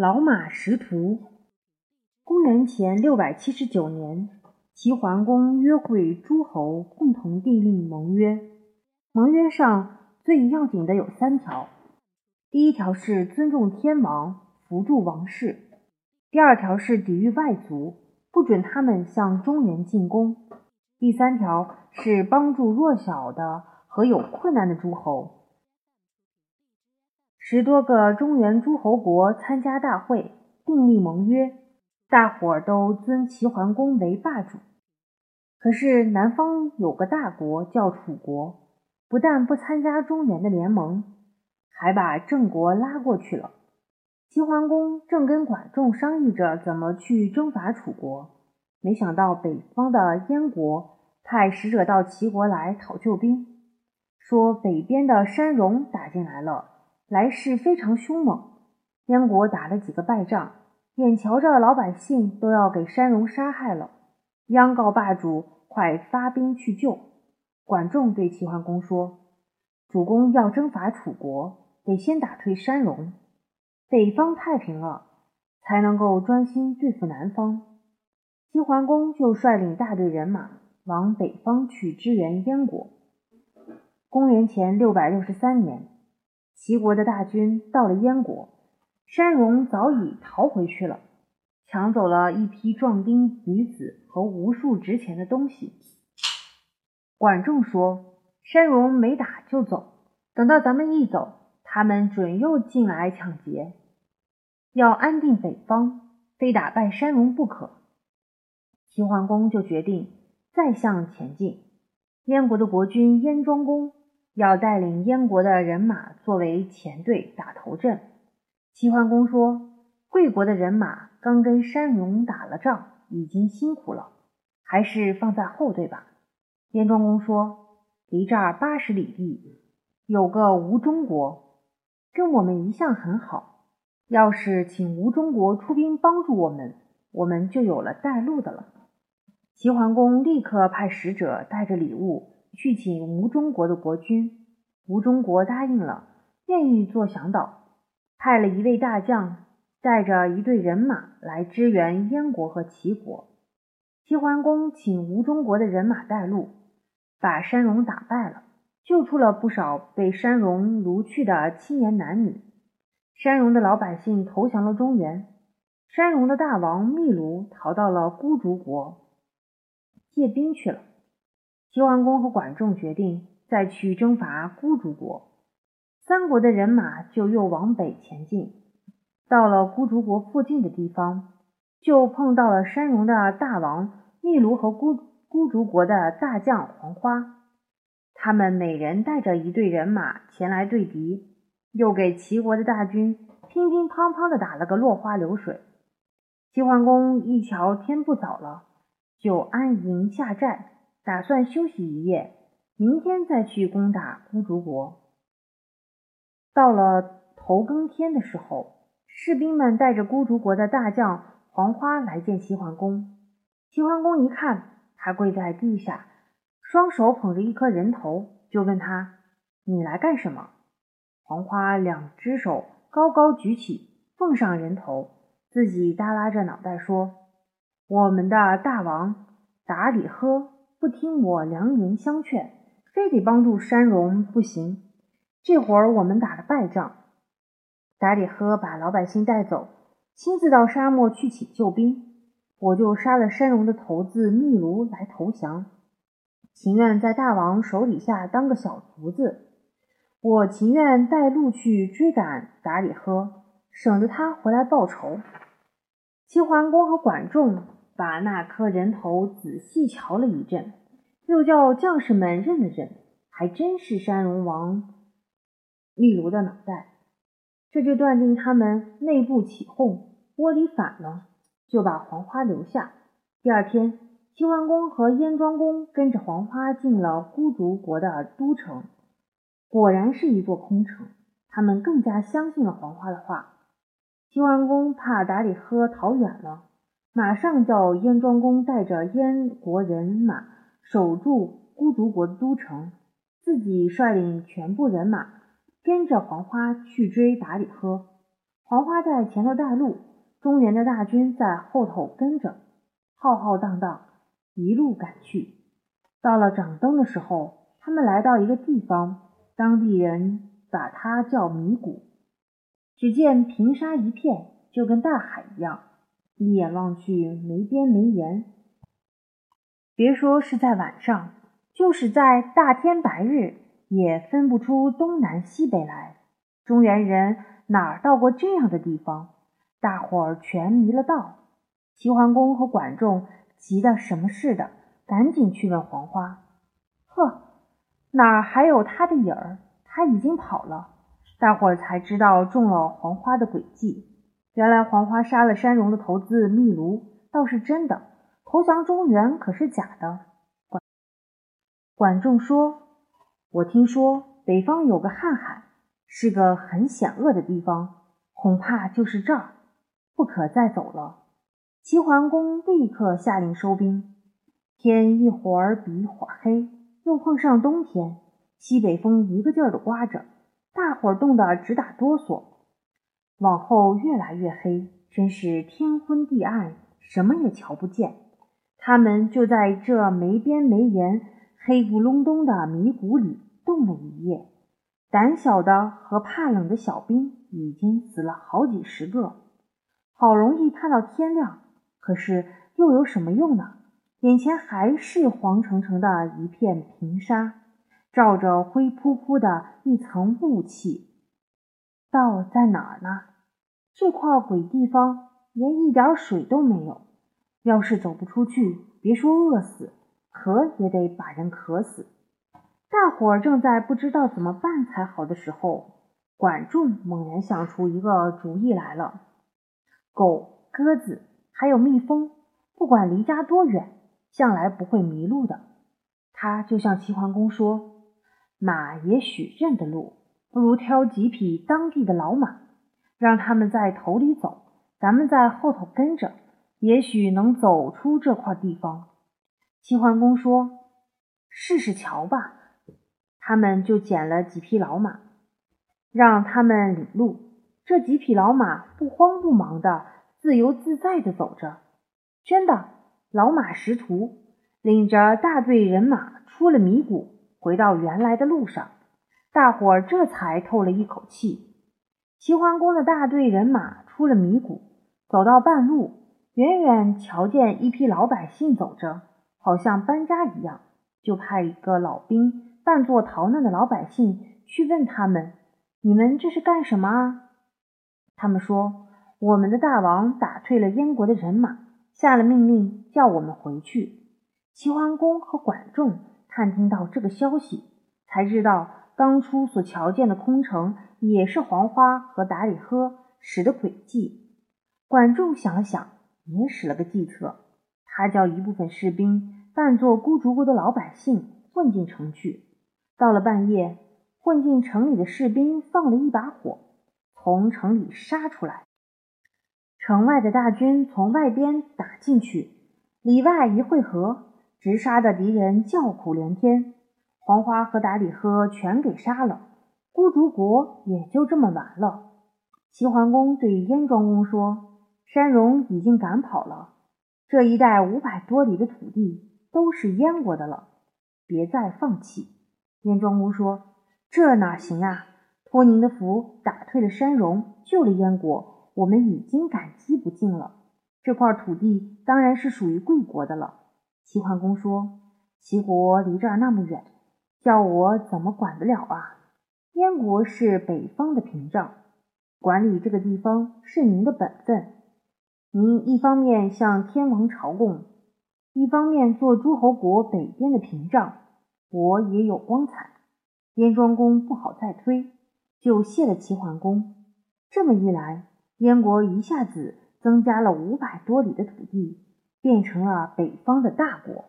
老马识途。公元前六百七十九年，齐桓公约会诸侯，共同订立盟约。盟约上最要紧的有三条：第一条是尊重天王，扶助王室；第二条是抵御外族，不准他们向中原进攻；第三条是帮助弱小的和有困难的诸侯。十多个中原诸侯国参加大会，订立盟约，大伙儿都尊齐桓公为霸主。可是南方有个大国叫楚国，不但不参加中原的联盟，还把郑国拉过去了。齐桓公正跟管仲商议着怎么去征伐楚国，没想到北方的燕国派使者到齐国来讨救兵，说北边的山戎打进来了。来势非常凶猛，燕国打了几个败仗，眼瞧着老百姓都要给山戎杀害了，央告霸主快发兵去救。管仲对齐桓公说：“主公要征伐楚国，得先打退山戎，北方太平了，才能够专心对付南方。”齐桓公就率领大队人马往北方去支援燕国。公元前六百六十三年。齐国的大军到了燕国，山戎早已逃回去了，抢走了一批壮丁、女子和无数值钱的东西。管仲说：“山戎没打就走，等到咱们一走，他们准又进来抢劫。要安定北方，非打败山戎不可。”齐桓公就决定再向前进。燕国的国君燕庄公。要带领燕国的人马作为前队打头阵。齐桓公说：“贵国的人马刚跟山戎打了仗，已经辛苦了，还是放在后队吧。”燕庄公说：“离这儿八十里地有个吴中国，跟我们一向很好。要是请吴中国出兵帮助我们，我们就有了带路的了。”齐桓公立刻派使者带着礼物。去请吴中国的国君，吴中国答应了，愿意做向导，派了一位大将，带着一队人马来支援燕国和齐国。齐桓公请吴中国的人马带路，把山戎打败了，救出了不少被山戎掳去的青年男女。山戎的老百姓投降了中原，山戎的大王密卢逃到了孤竹国，借兵去了。齐桓公和管仲决定再去征伐孤竹国，三国的人马就又往北前进。到了孤竹国附近的地方，就碰到了山戎的大王密卢和孤孤竹国的大将黄花。他们每人带着一队人马前来对敌，又给齐国的大军乒乒乓乓的打了个落花流水。齐桓公一瞧天不早了，就安营下寨。打算休息一夜，明天再去攻打孤竹国。到了头更天的时候，士兵们带着孤竹国的大将黄花来见齐桓公。齐桓公一看，他跪在地下，双手捧着一颗人头，就问他：“你来干什么？”黄花两只手高高举起，奉上人头，自己耷拉着脑袋说：“我们的大王达里喝。”不听我良言相劝，非得帮助山戎不行。这会儿我们打了败仗，达里呵把老百姓带走，亲自到沙漠去请救兵，我就杀了山戎的头子秘卢来投降，情愿在大王手底下当个小卒子。我情愿带路去追赶达里呵，省得他回来报仇。齐桓公和管仲。把那颗人头仔细瞧了一阵，又叫将士们认了认，还真是山戎王秘卢的脑袋。这就断定他们内部起哄，窝里反了，就把黄花留下。第二天，齐桓公和燕庄公跟着黄花进了孤竹国的都城，果然是一座空城。他们更加相信了黄花的话。齐桓公怕达里呵逃远了。马上叫燕庄公带着燕国人马守住孤竹国的都城，自己率领全部人马跟着黄花去追达里呵。黄花在前头带路，中原的大军在后头跟着，浩浩荡荡一路赶去。到了掌灯的时候，他们来到一个地方，当地人把它叫迷谷。只见平沙一片，就跟大海一样，一眼望去没边没沿。别说是在晚上，就是在大天白日，也分不出东南西北来。中原人。哪儿到过这样的地方？大伙儿全迷了道。齐桓公和管仲急得什么似的，赶紧去问黄花。呵，哪儿还有他的影儿？他已经跑了。大伙儿才知道中了黄花的诡计。原来黄花杀了山戎的头子密卢，倒是真的；投降中原可是假的。管管仲说：“我听说北方有个瀚海。”是个很险恶的地方，恐怕就是这儿，不可再走了。齐桓公立刻下令收兵。天一会儿比一会儿黑，又碰上冬天，西北风一个劲儿的刮着，大伙儿冻得直打哆嗦。往后越来越黑，真是天昏地暗，什么也瞧不见。他们就在这没边没沿、黑咕隆咚的迷谷里冻了一夜。胆小的和怕冷的小兵已经死了好几十个，好容易盼到天亮，可是又有什么用呢？眼前还是黄澄澄的一片平沙，罩着灰扑扑的一层雾气。道在哪儿呢？这块鬼地方连一点水都没有，要是走不出去，别说饿死，渴也得把人渴死。大伙儿正在不知道怎么办才好的时候，管仲猛然想出一个主意来了：狗、鸽子还有蜜蜂，不管离家多远，向来不会迷路的。他就向齐桓公说：“马也许认得路，不如挑几匹当地的老马，让他们在头里走，咱们在后头跟着，也许能走出这块地方。”齐桓公说：“试试瞧吧。”他们就捡了几匹老马，让他们领路。这几匹老马不慌不忙的，自由自在的走着。真的，老马识途，领着大队人马出了迷谷，回到原来的路上。大伙儿这才透了一口气。齐桓公的大队人马出了迷谷，走到半路，远远瞧见一批老百姓走着，好像搬家一样，就派一个老兵。扮作逃难的老百姓去问他们：“你们这是干什么啊？”他们说：“我们的大王打退了燕国的人马，下了命令叫我们回去。”齐桓公和管仲探听到这个消息，才知道当初所瞧见的空城也是黄花和达里喝使的诡计。管仲想了想，也使了个计策，他叫一部分士兵扮作孤竹国的老百姓混进城去。到了半夜，混进城里的士兵放了一把火，从城里杀出来。城外的大军从外边打进去，里外一汇合，直杀的敌人叫苦连天。黄花和达里呵全给杀了，孤竹国也就这么完了。齐桓公对燕庄公说：“山戎已经赶跑了，这一带五百多里的土地都是燕国的了，别再放弃。”燕庄公说：“这哪行啊！托您的福，打退了山戎，救了燕国，我们已经感激不尽了。这块土地当然是属于贵国的了。”齐桓公说：“齐国离这儿那么远，叫我怎么管得了啊？燕国是北方的屏障，管理这个地方是您的本分。您一方面向天王朝贡，一方面做诸侯国北边的屏障。”我也有光彩，燕庄公不好再推，就谢了齐桓公。这么一来，燕国一下子增加了五百多里的土地，变成了北方的大国。